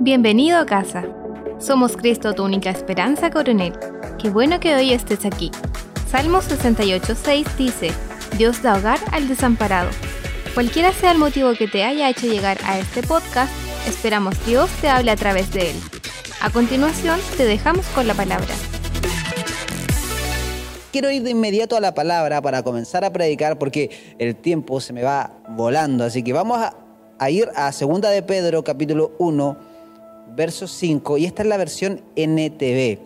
Bienvenido a casa. Somos Cristo, tu única esperanza, coronel. Qué bueno que hoy estés aquí. Salmo 68.6 dice, Dios da hogar al desamparado. Cualquiera sea el motivo que te haya hecho llegar a este podcast, esperamos Dios te hable a través de él. A continuación, te dejamos con la palabra. Quiero ir de inmediato a la palabra para comenzar a predicar porque el tiempo se me va volando. Así que vamos a, ir a 2 de Pedro capítulo 1, verso 5. Y esta es la versión NTV.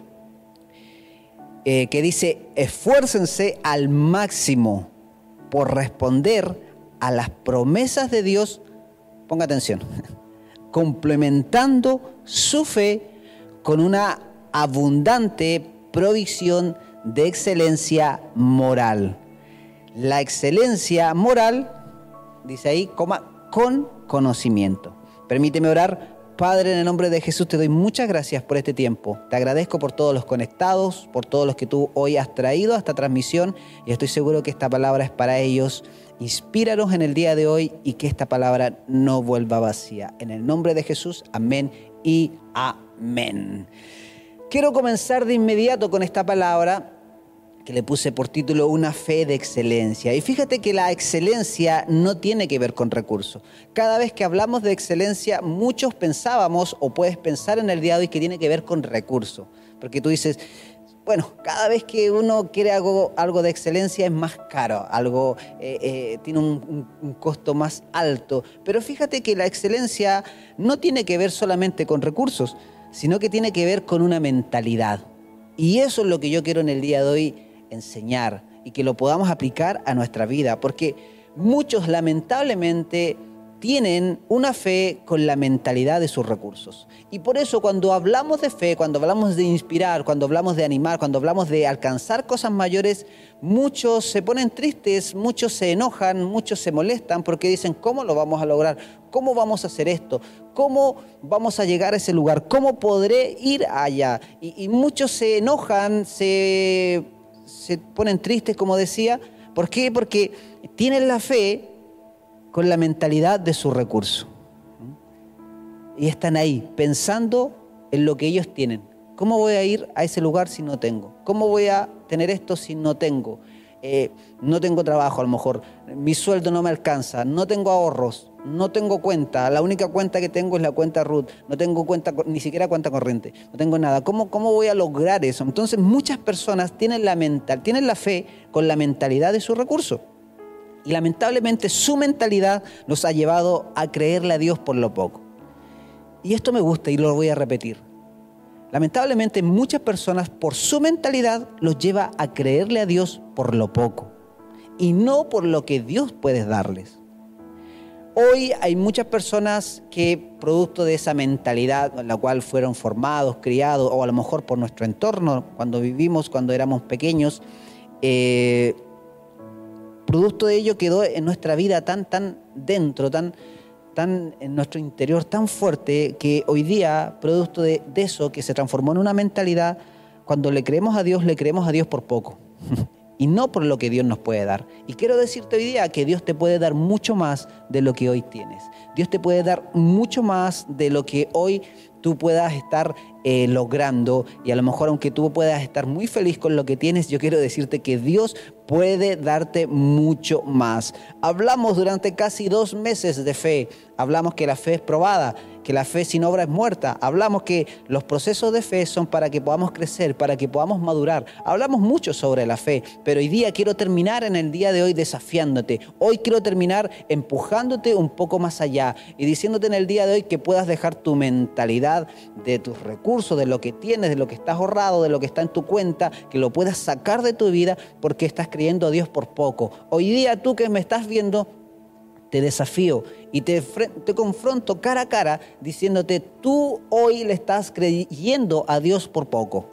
Eh, que dice, esfuércense al máximo por responder a las promesas de Dios, ponga atención, complementando su fe con una abundante provisión de excelencia moral. La excelencia moral, dice ahí, coma, con conocimiento. Permíteme orar. Padre, en el nombre de Jesús te doy muchas gracias por este tiempo. Te agradezco por todos los conectados, por todos los que tú hoy has traído a esta transmisión y estoy seguro que esta palabra es para ellos. Inspíranos en el día de hoy y que esta palabra no vuelva vacía. En el nombre de Jesús, amén y amén. Quiero comenzar de inmediato con esta palabra que le puse por título Una fe de excelencia. Y fíjate que la excelencia no tiene que ver con recursos. Cada vez que hablamos de excelencia, muchos pensábamos o puedes pensar en el día de hoy que tiene que ver con recursos. Porque tú dices, bueno, cada vez que uno quiere algo, algo de excelencia es más caro, algo eh, eh, tiene un, un costo más alto. Pero fíjate que la excelencia no tiene que ver solamente con recursos sino que tiene que ver con una mentalidad. Y eso es lo que yo quiero en el día de hoy enseñar y que lo podamos aplicar a nuestra vida, porque muchos lamentablemente tienen una fe con la mentalidad de sus recursos. Y por eso cuando hablamos de fe, cuando hablamos de inspirar, cuando hablamos de animar, cuando hablamos de alcanzar cosas mayores, muchos se ponen tristes, muchos se enojan, muchos se molestan porque dicen, ¿cómo lo vamos a lograr? ¿Cómo vamos a hacer esto? ¿Cómo vamos a llegar a ese lugar? ¿Cómo podré ir allá? Y, muchos se enojan, se, se ponen tristes, como decía. ¿Por qué? Porque tienen la fe con la mentalidad de su recurso. Y están ahí pensando en lo que ellos tienen. ¿Cómo voy a ir a ese lugar si no tengo? ¿Cómo voy a tener esto si no tengo? Eh, no tengo trabajo a lo mejor, mi sueldo no me alcanza, no tengo ahorros, no tengo cuenta, la única cuenta que tengo es la cuenta RUT, no tengo cuenta, ni siquiera cuenta corriente, no tengo nada. ¿Cómo, cómo voy a lograr eso? Entonces muchas personas tienen la, mental, tienen la fe con la mentalidad de su recurso. Y lamentablemente su mentalidad nos ha llevado a creerle a Dios por lo poco. Y esto me gusta y lo voy a repetir. Lamentablemente muchas personas por su mentalidad los lleva a creerle a Dios por lo poco y no por lo que Dios puede darles. Hoy hay muchas personas que producto de esa mentalidad en la cual fueron formados, criados o a lo mejor por nuestro entorno cuando vivimos, cuando éramos pequeños, eh, producto de ello quedó en nuestra vida tan, tan dentro, tan, tan en nuestro interior, tan fuerte, que hoy día, producto de, de eso, que se transformó en una mentalidad, cuando le creemos a Dios, le creemos a Dios por poco. y no por lo que Dios nos puede dar. Y quiero decirte hoy día que Dios te puede dar mucho más de lo que hoy tienes. Dios te puede dar mucho más de lo que hoy tú puedas estar eh, logrando y a lo mejor aunque tú puedas estar muy feliz con lo que tienes, yo quiero decirte que Dios puede darte mucho más. Hablamos durante casi dos meses de fe, hablamos que la fe es probada, que la fe sin obra es muerta, hablamos que los procesos de fe son para que podamos crecer, para que podamos madurar. Hablamos mucho sobre la fe, pero hoy día quiero terminar en el día de hoy desafiándote. Hoy quiero terminar empujándote un poco más allá y diciéndote en el día de hoy que puedas dejar tu mentalidad de tus recursos, de lo que tienes, de lo que estás ahorrado, de lo que está en tu cuenta, que lo puedas sacar de tu vida porque estás creyendo a Dios por poco. Hoy día tú que me estás viendo, te desafío y te, te, confronto cara a cara diciéndote, tú hoy le estás creyendo a Dios por poco.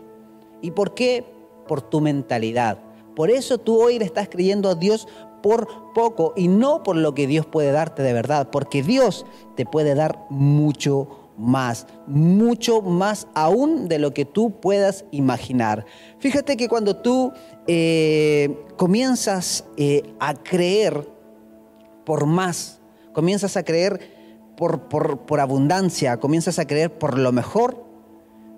¿Y por qué? Por tu mentalidad. Por eso tú hoy le estás creyendo a Dios por poco y no por lo que Dios puede darte de verdad, porque Dios te puede dar mucho más, mucho más aún de lo que tú puedas imaginar. Fíjate que cuando tú eh, comienzas eh, a creer por más, comienzas a creer por, por, abundancia, comienzas a creer por lo mejor,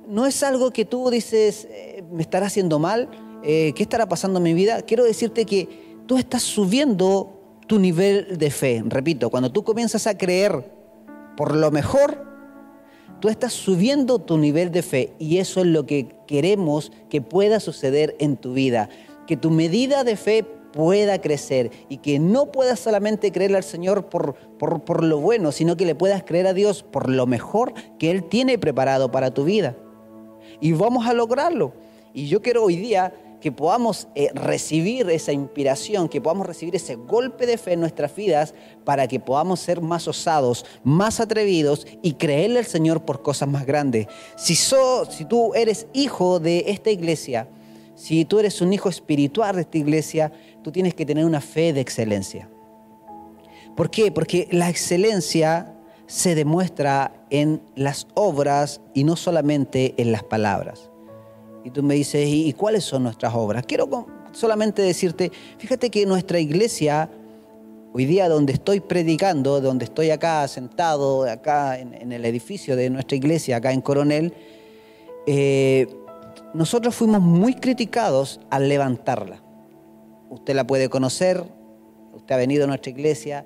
no es algo que tú dices, eh, me estará haciendo mal, ¿qué estará pasando en mi vida? Quiero decirte que tú estás subiendo tu nivel de fe. Repito, cuando tú comienzas a creer por lo mejor, tú estás subiendo tu nivel de fe y eso es lo que queremos que pueda suceder en tu vida. Que tu medida de fe pueda crecer y que no puedas solamente creer al Señor por, por, por, lo bueno, sino que le puedas creer a Dios por lo mejor que Él tiene preparado para tu vida. Y vamos a lograrlo. Y yo quiero hoy día que podamos eh, recibir esa inspiración, que podamos recibir ese golpe de fe en nuestras vidas para que podamos ser más osados, más atrevidos y creerle al Señor por cosas más grandes. Si, si tú eres hijo de esta iglesia, si tú eres un hijo espiritual de esta iglesia, tú tienes que tener una fe de excelencia. ¿Por qué? Porque la excelencia se demuestra en las obras y no solamente en las palabras. Y tú me dices, ¿y cuáles son nuestras obras? Quiero solamente decirte, fíjate que nuestra iglesia, hoy día donde estoy predicando, donde estoy acá sentado, acá en, el edificio de nuestra iglesia, acá en Coronel, eh, nosotros fuimos muy criticados al levantarla. Usted la puede conocer, usted ha venido a nuestra iglesia.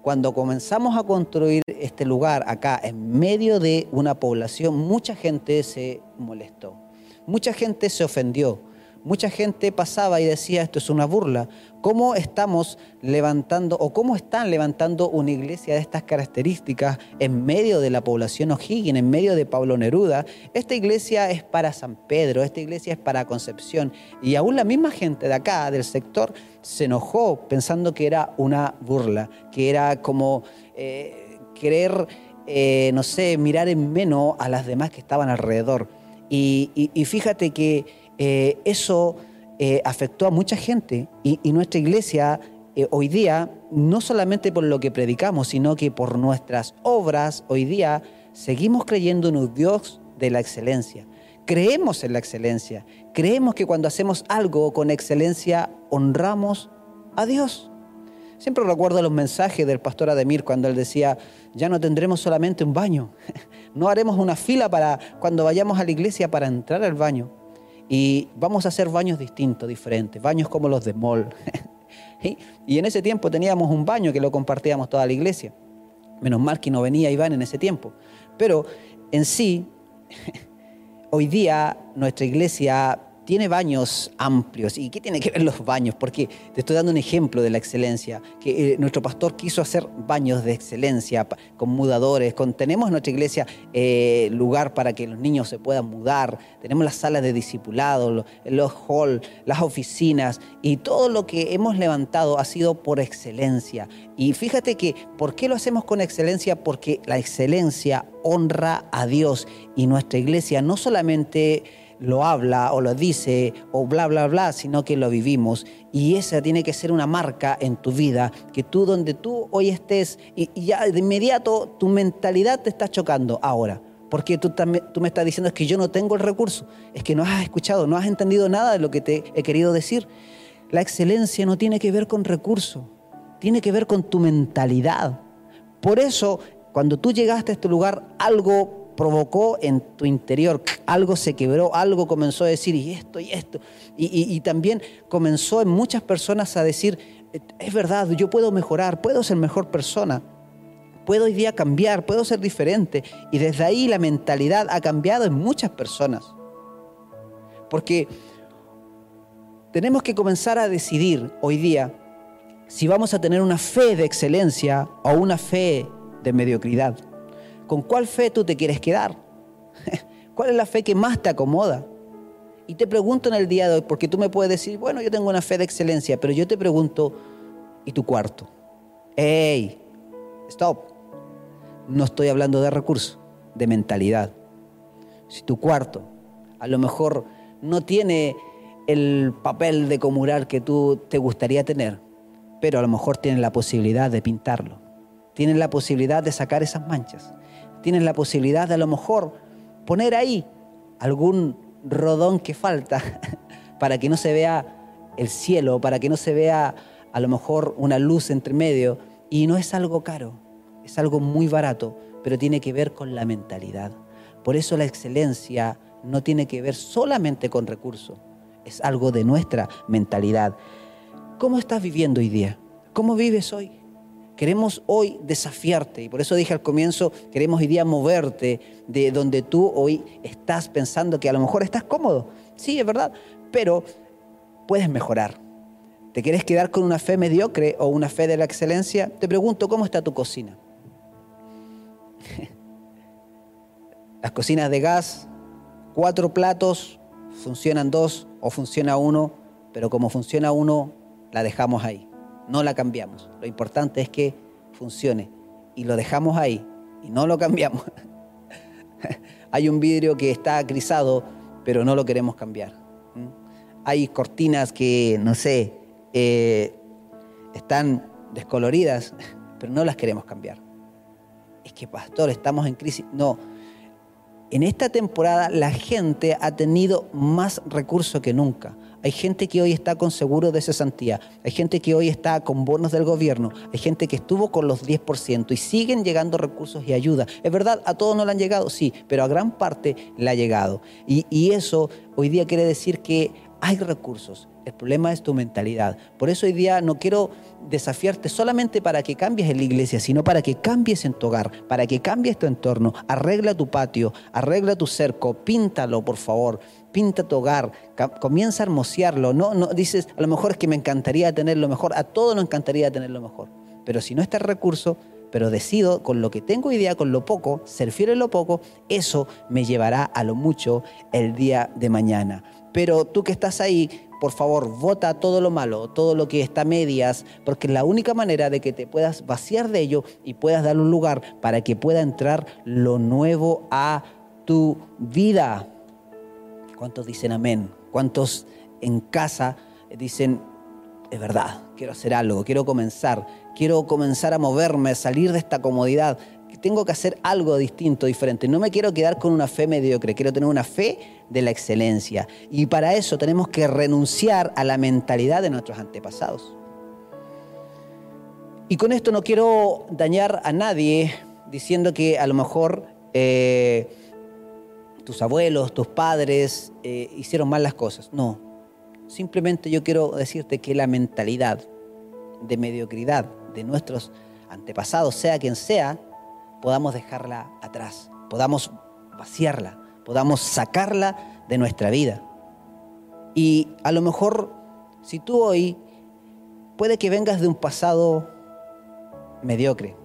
Cuando comenzamos a construir este lugar acá, en medio de una población, mucha gente se molestó mucha gente se ofendió. Mucha gente pasaba y decía, esto es una burla. ¿Cómo estamos levantando o cómo están levantando una iglesia de estas características en medio de la población O'Higgins, en medio de Pablo Neruda? Esta iglesia es para San Pedro, esta iglesia es para Concepción. Y aún la misma gente de acá, del sector, se enojó pensando que era una burla, que era como eh, querer, eh, no sé, mirar en menos a las demás que estaban alrededor. Y, fíjate que eh, eso eh, afectó a mucha gente y, nuestra iglesia eh, hoy día, no solamente por lo que predicamos, sino que por nuestras obras, hoy día seguimos creyendo en un Dios de la excelencia. Creemos en la excelencia. Creemos que cuando hacemos algo con excelencia, honramos a Dios. Siempre recuerdo los mensajes del pastor Ademir cuando él decía, ya no tendremos solamente un baño, no haremos una fila para cuando vayamos a la iglesia para entrar al baño. Y vamos a hacer baños distintos, diferentes, baños como los de Mall. y en ese tiempo teníamos un baño que lo compartíamos toda la iglesia. Menos mal que no venía Iván en ese tiempo. Pero en sí, hoy día nuestra iglesia tiene baños amplios. ¿Y qué tiene que ver los baños? Porque te estoy dando un ejemplo de la excelencia, que eh, nuestro pastor quiso hacer baños de excelencia, con mudadores, tenemos en nuestra iglesia eh, lugar para que los niños se puedan mudar, tenemos las salas de discipulado, los halls, las oficinas, y todo lo que hemos levantado ha sido por excelencia. Y fíjate que, ¿por qué lo hacemos con excelencia? Porque la excelencia honra a Dios y nuestra iglesia no solamente lo habla o lo dice o bla, bla, bla, sino que lo vivimos. Y esa tiene que ser una marca en tu vida, que tú donde tú hoy estés y, ya de inmediato tu mentalidad te está chocando ahora. Porque tú, tú me estás diciendo es que yo no tengo el recurso, es que no has escuchado, no has entendido nada de lo que te he querido decir. La excelencia no tiene que ver con recursos, tiene que ver con tu mentalidad. Por eso, cuando tú llegaste a este lugar, algo provocó en tu interior, algo se quebró, algo comenzó a decir, y esto, y esto. Y, también comenzó en muchas personas a decir, es verdad, yo puedo mejorar, puedo ser mejor persona, puedo hoy día cambiar, puedo ser diferente. Y desde ahí la mentalidad ha cambiado en muchas personas. Porque tenemos que comenzar a decidir hoy día si vamos a tener una fe de excelencia o una fe de mediocridad. ¿Con cuál fe tú te quieres quedar? ¿Cuál es la fe que más te acomoda? Y te pregunto en el día de hoy, porque tú me puedes decir, bueno, yo tengo una fe de excelencia, pero yo te pregunto, ¿y tu cuarto? ¡Ey! Stop. No estoy hablando de recursos, de mentalidad. Si tu cuarto a lo mejor no tiene el papel de comurar que tú te gustaría tener, pero a lo mejor tiene la posibilidad de pintarlo, tiene la posibilidad de sacar esas manchas, tienes la posibilidad de a lo mejor poner ahí algún rodón que falta para que no se vea el cielo, para que no se vea a lo mejor una luz entre medio. Y no es algo caro, es algo muy barato, pero tiene que ver con la mentalidad. Por eso la excelencia no tiene que ver solamente con recursos, es algo de nuestra mentalidad. ¿Cómo estás viviendo hoy día? ¿Cómo vives hoy? Queremos hoy desafiarte y por eso dije al comienzo, queremos hoy día moverte de donde tú hoy estás pensando que a lo mejor estás cómodo. Sí, es verdad, pero puedes mejorar. ¿Te quieres quedar con una fe mediocre o una fe de la excelencia? Te pregunto, ¿cómo está tu cocina? Las cocinas de gas, cuatro platos, funcionan dos o funciona uno, pero como funciona uno, la dejamos ahí, no la cambiamos. Lo importante es que funcione y lo dejamos ahí y no lo cambiamos. Hay un vidrio que está grisado, pero no lo queremos cambiar. Hay cortinas que, no sé, eh, están descoloridas, pero no las queremos cambiar. Es que, pastor, estamos en crisis. No, en esta temporada la gente ha tenido más recursos que nunca. Hay gente que hoy está con seguro de cesantía, hay gente que hoy está con bonos del gobierno, hay gente que estuvo con los 10% y siguen llegando recursos y ayuda. Es verdad, a todos no le han llegado, sí, pero a gran parte le ha llegado. Y, y eso hoy día quiere decir que hay recursos, el problema es tu mentalidad. Por eso hoy día no quiero desafiarte solamente para que cambies en la iglesia, sino para que cambies en tu hogar, para que cambies tu entorno. Arregla tu patio, arregla tu cerco, píntalo, por favor. Pinta tu hogar, comienza a hermosearlo. No, no dices, a lo mejor es que me encantaría tener lo mejor, a todos nos encantaría tener lo mejor. Pero si no está el recurso, pero decido con lo que tengo día, con lo poco, ser fiel en lo poco, eso me llevará a lo mucho el día de mañana. Pero tú que estás ahí, por favor, vota todo lo malo, todo lo que está a medias, porque es la única manera de que te puedas vaciar de ello y puedas darle un lugar para que pueda entrar lo nuevo a tu vida. ¿Cuántos dicen amén? ¿Cuántos en casa dicen, es verdad, quiero hacer algo, quiero comenzar, quiero comenzar a moverme, salir de esta comodidad, tengo que hacer algo distinto, diferente. No me quiero quedar con una fe mediocre, quiero tener una fe de la excelencia. Y para eso tenemos que renunciar a la mentalidad de nuestros antepasados. Y con esto no quiero dañar a nadie diciendo que a lo mejor eh, tus abuelos, tus padres eh, hicieron mal las cosas. No, simplemente yo quiero decirte que la mentalidad de mediocridad de nuestros antepasados, sea quien sea, podamos dejarla atrás, podamos vaciarla, podamos sacarla de nuestra vida. Y a lo mejor, si tú hoy, puede que vengas de un pasado mediocre,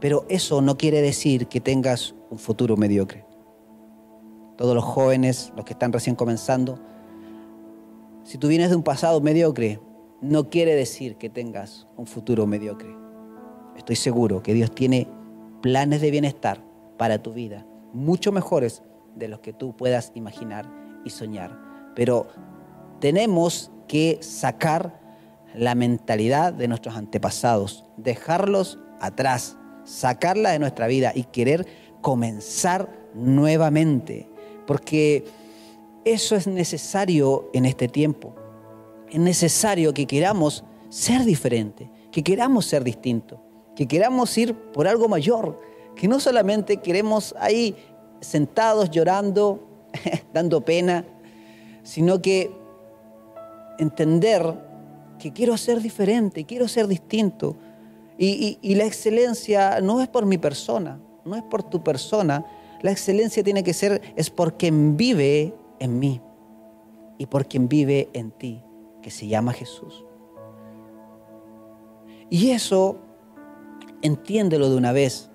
pero eso no quiere decir que tengas un futuro mediocre. Todos los jóvenes, los que están recién comenzando, si tú vienes de un pasado mediocre, no quiere decir que tengas un futuro mediocre. Estoy seguro que Dios tiene planes de bienestar para tu vida, mucho mejores de los que tú puedas imaginar y soñar. Pero tenemos que sacar la mentalidad de nuestros antepasados, dejarlos atrás, sacarla de nuestra vida y querer comenzar nuevamente, porque eso es necesario en este tiempo. Es necesario que queramos ser diferente, que queramos ser distintos que queramos ir por algo mayor, que no solamente queremos ahí sentados llorando, dando pena, sino que entender que quiero ser diferente, quiero ser distinto. Y, y, la excelencia no es por mi persona, no es por tu persona. La excelencia tiene que ser, es por quien vive en mí y por quien vive en ti, que se llama Jesús. Y eso entiéndelo de una vez.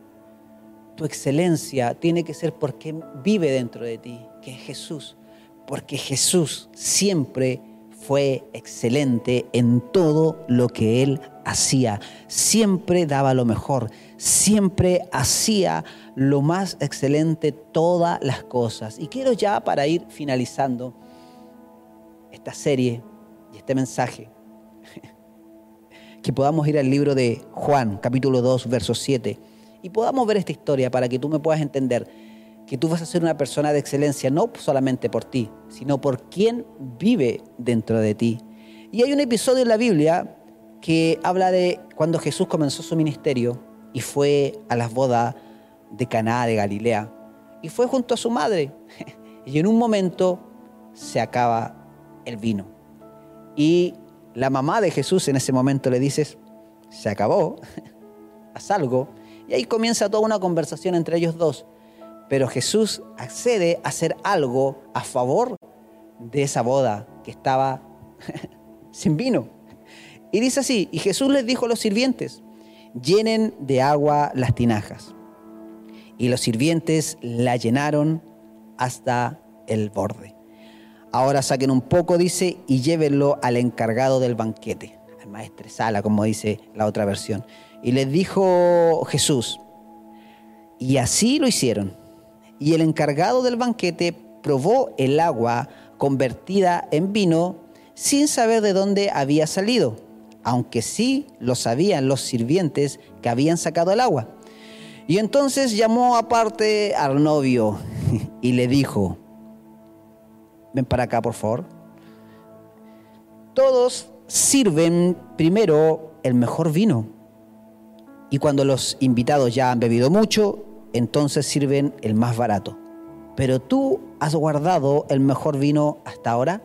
Tu excelencia tiene que ser porque vive dentro de ti, que es Jesús. Porque Jesús siempre fue excelente en todo lo que él hacía. Siempre daba lo mejor. Siempre hacía lo más excelente todas las cosas. Y quiero ya para ir finalizando esta serie y este mensaje que podamos ir al libro de Juan, capítulo 2, verso 7, y podamos ver esta historia para que tú me puedas entender que tú vas a ser una persona de excelencia no solamente por ti, sino por quien vive dentro de ti. Y hay un episodio en la Biblia que habla de cuando Jesús comenzó su ministerio y fue a las bodas de Caná de Galilea y fue junto a su madre. Y en un momento se acaba el vino. Y la mamá de Jesús en ese momento le dice, se acabó, haz algo. Y ahí comienza toda una conversación entre ellos dos. Pero Jesús accede a hacer algo a favor de esa boda que estaba sin vino. Y dice así, y Jesús les dijo a los sirvientes, llenen de agua las tinajas. Y los sirvientes la llenaron hasta el borde. Ahora saquen un poco, dice, y llévenlo al encargado del banquete, al maestre Sala, como dice la otra versión. Y les dijo Jesús, y así lo hicieron. Y el encargado del banquete probó el agua convertida en vino sin saber de dónde había salido, aunque sí lo sabían los sirvientes que habían sacado el agua. Y entonces llamó aparte al novio y le dijo, ven para acá por favor. Todos sirven primero el mejor vino. Y cuando los invitados ya han bebido mucho, entonces sirven el más barato. Pero tú has guardado el mejor vino hasta ahora.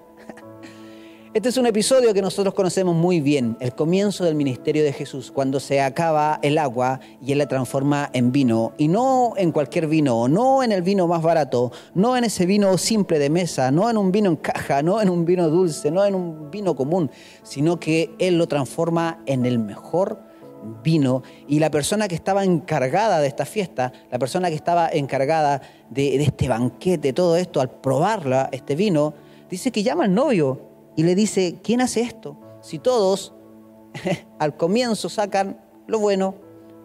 Este es un episodio que nosotros conocemos muy bien, el comienzo del ministerio de Jesús, cuando se acaba el agua y Él la transforma en vino, y no en cualquier vino, no en el vino más barato, no en ese vino simple de mesa, no en un vino en caja, no en un vino dulce, no en un vino común, sino que Él lo transforma en el mejor vino. Y la persona que estaba encargada de esta fiesta, la persona que estaba encargada de, de este banquete, todo esto, al probarla, este vino, dice que llama al novio y le dice, ¿quién hace esto? Si todos al comienzo sacan lo bueno,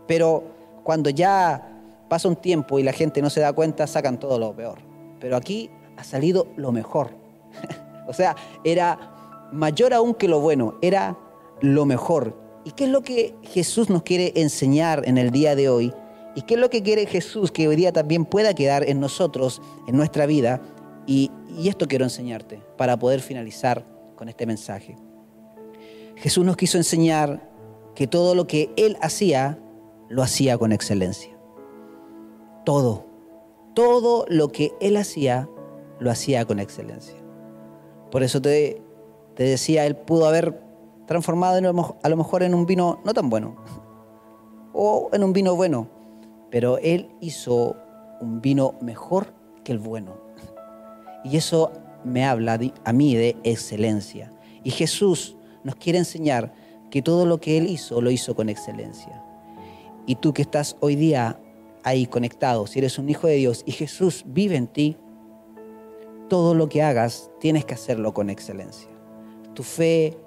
pero cuando ya pasa un tiempo y la gente no se da cuenta, sacan todo lo peor. Pero aquí ha salido lo mejor. o sea, era mayor aún que lo bueno, era lo mejor. ¿Y qué es lo que Jesús nos quiere enseñar en el día de hoy? ¿Y qué es lo que quiere Jesús que hoy día también pueda quedar en nosotros, en nuestra vida? Y, y esto quiero enseñarte para poder finalizar con este mensaje. Jesús nos quiso enseñar que todo lo que Él hacía, lo hacía con excelencia. Todo, todo lo que Él hacía, lo hacía con excelencia. Por eso te, te decía, Él pudo haber transformado a lo mejor en un vino no tan bueno, o en un vino bueno, pero Él hizo un vino mejor que el bueno. Y eso me habla a mí de excelencia. Y Jesús nos quiere enseñar que todo lo que Él hizo, lo hizo con excelencia. Y tú que estás hoy día ahí conectado, si eres un hijo de Dios y Jesús vive en ti, todo lo que hagas tienes que hacerlo con excelencia. Tu fe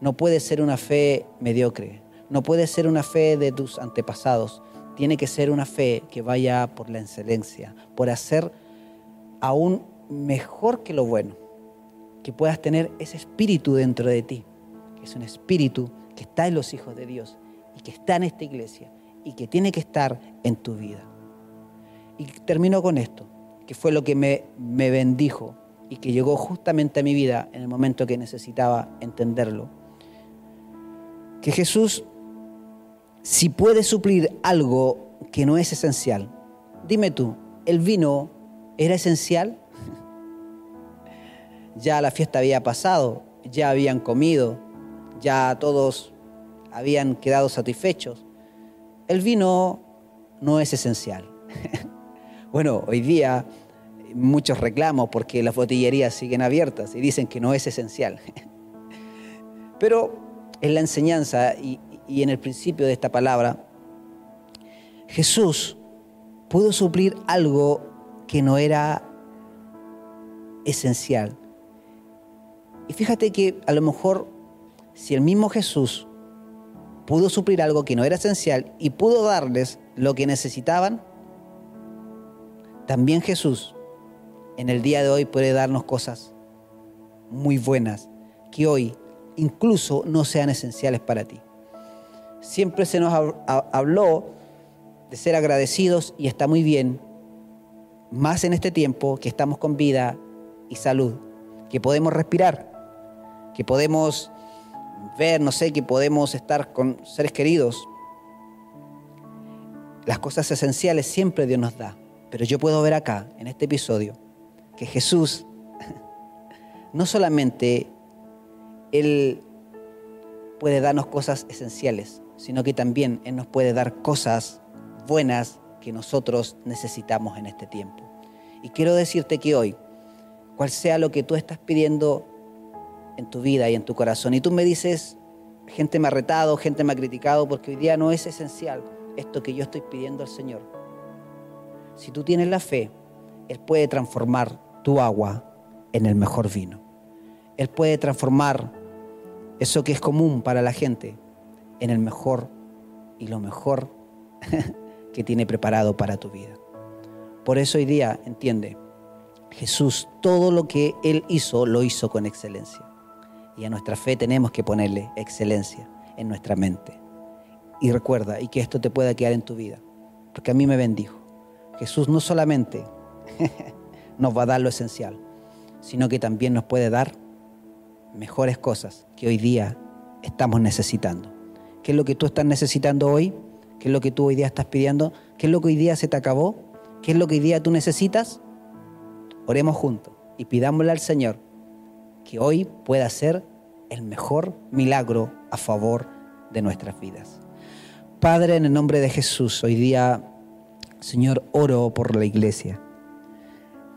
no puede ser una fe mediocre, no puede ser una fe de tus antepasados, tiene que ser una fe que vaya por la excelencia, por hacer aún mejor que lo bueno, que puedas tener ese espíritu dentro de ti, que es un espíritu que está en los hijos de Dios y que está en esta iglesia y que tiene que estar en tu vida. Y termino con esto, que fue lo que me, me bendijo y que llegó justamente a mi vida en el momento que necesitaba entenderlo. Que Jesús, si puede suplir algo que no es esencial, dime tú, ¿el vino era esencial? Ya la fiesta había pasado, ya habían comido, ya todos habían quedado satisfechos. El vino no es esencial. bueno, hoy día muchos reclamos porque las botillerías siguen abiertas y dicen que no es esencial. Pero en la enseñanza y, y en el principio de esta palabra, Jesús pudo suplir algo que no era esencial. Y fíjate que a lo mejor si el mismo Jesús pudo suplir algo que no era esencial y pudo darles lo que necesitaban, también Jesús en el día de hoy puede darnos cosas muy buenas que hoy incluso no sean esenciales para ti. Siempre se nos habló de ser agradecidos y está muy bien, más en este tiempo que estamos con vida y salud, que podemos respirar que podemos ver, no sé, que podemos estar con seres queridos. las cosas esenciales siempre Dios nos da. Pero yo puedo ver acá, en este episodio, que Jesús no solamente Él puede darnos cosas esenciales, sino que también Él nos puede dar cosas buenas que nosotros necesitamos en este tiempo. Y quiero decirte que hoy, cual sea lo que tú estás pidiendo en tu vida y en tu corazón, y tú me dices, gente me ha retado, gente me ha criticado, porque hoy día no es esencial esto que yo estoy pidiendo al Señor. Si tú tienes la fe, Él puede transformar tu agua en el mejor vino. Él puede transformar eso que es común para la gente en el mejor y lo mejor que tiene preparado para tu vida. Por eso hoy día, entiende, Jesús todo lo que Él hizo, lo hizo con excelencia. Y a nuestra fe tenemos que ponerle excelencia en nuestra mente. Y recuerda, y que esto te pueda quedar en tu vida, porque a mí me bendijo. Jesús no solamente nos va a dar lo esencial, sino que también nos puede dar mejores cosas que hoy día estamos necesitando. ¿Qué es lo que tú estás necesitando hoy? ¿Qué es lo que tú hoy día estás pidiendo? ¿Qué es lo que hoy día se te acabó? ¿Qué es lo que hoy día tú necesitas? Oremos juntos y pidámosle al Señor que hoy pueda ser el mejor milagro a favor de nuestras vidas. Padre, en el nombre de Jesús, hoy día, Señor, oro por la iglesia.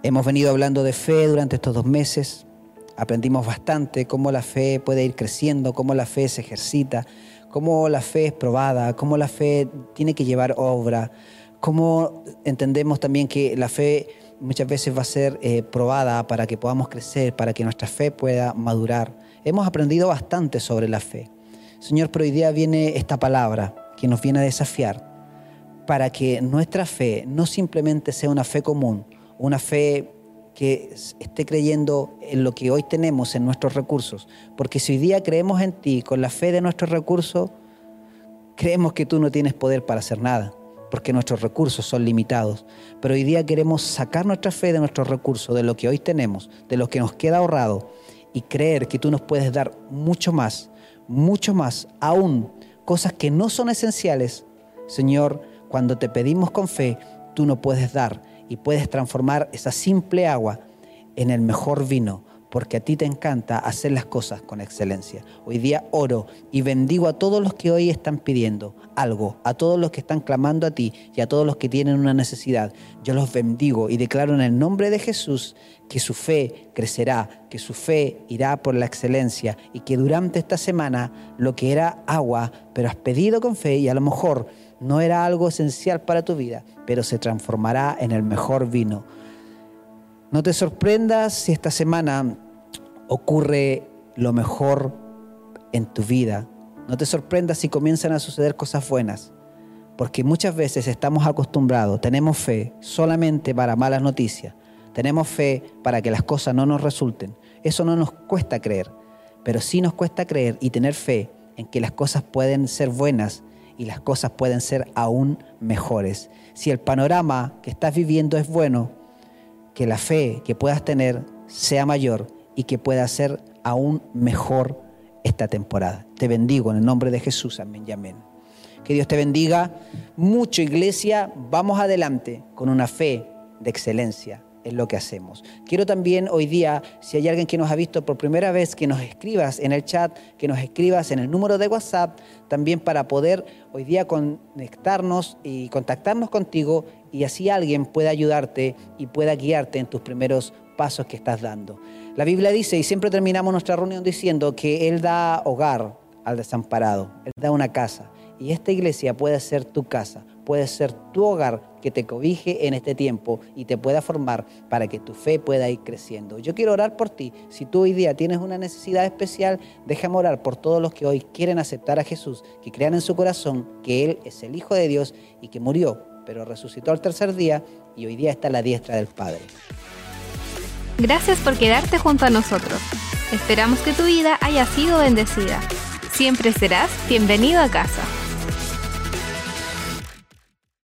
Hemos venido hablando de fe durante estos dos meses. Aprendimos bastante cómo la fe puede ir creciendo, cómo la fe se ejercita, cómo la fe es probada, cómo la fe tiene que llevar obra, cómo entendemos también que la fe muchas veces va a ser eh, probada para que podamos crecer, para que nuestra fe pueda madurar. Hemos aprendido bastante sobre la fe. Señor, pero hoy día viene esta palabra que nos viene a desafiar para que nuestra fe no simplemente sea una fe común, una fe que esté creyendo en lo que hoy tenemos, en nuestros recursos. Porque si hoy día creemos en ti con la fe de nuestros recursos, creemos que tú no tienes poder para hacer nada, porque nuestros recursos son limitados. Pero hoy día queremos sacar nuestra fe de nuestros recursos, de lo que hoy tenemos, de lo que nos queda ahorrado, y creer que tú nos puedes dar mucho más, mucho más, aún cosas que no son esenciales. Señor, cuando te pedimos con fe, tú no puedes dar y puedes transformar esa simple agua en el mejor vino, porque a ti te encanta hacer las cosas con excelencia. Hoy día oro y bendigo a todos los que hoy están pidiendo algo, a todos los que están clamando a ti y a todos los que tienen una necesidad. Yo los bendigo y declaro en el nombre de Jesús que su fe crecerá, que su fe irá por la excelencia y que durante esta semana lo que era agua, pero has pedido con fe y a lo mejor no era algo esencial para tu vida, pero se transformará en el mejor vino. No te sorprendas si esta semana ocurre lo mejor en tu vida. No te sorprendas si comienzan a suceder cosas buenas, porque muchas veces estamos acostumbrados, tenemos fe solamente para malas noticias, tenemos fe para que las cosas no nos resulten. Eso no nos cuesta creer, pero sí nos cuesta creer y tener fe en que las cosas pueden ser buenas y las cosas pueden ser aún mejores. Si el panorama que estás viviendo es bueno, que la fe que puedas tener sea mayor y que pueda ser aún mejor esta temporada. Te bendigo en el nombre de Jesús. Amén y amén. Que Dios te bendiga mucho, iglesia. Vamos adelante con una fe de excelencia en lo que hacemos. Quiero también hoy día, si hay alguien que nos ha visto por primera vez, que nos escribas en el chat, que nos escribas en el número de WhatsApp, también para poder hoy día conectarnos y contactarnos contigo y así alguien pueda ayudarte y pueda guiarte en tus primeros pasos que estás dando. La Biblia dice, y siempre terminamos nuestra reunión diciendo, que Él da hogar al desamparado, Él da una casa. Y esta iglesia puede ser tu casa, puede ser tu hogar que te cobije en este tiempo y te pueda formar para que tu fe pueda ir creciendo. Yo quiero orar por ti. Si tú hoy día tienes una necesidad especial, déjame orar por todos los que hoy quieren aceptar a Jesús, que crean en su corazón que Él es el Hijo de Dios y que murió, pero resucitó al tercer día y hoy día está a la diestra del Padre. Gracias por quedarte junto a nosotros. Esperamos que tu vida haya sido bendecida. Siempre serás bienvenido a casa.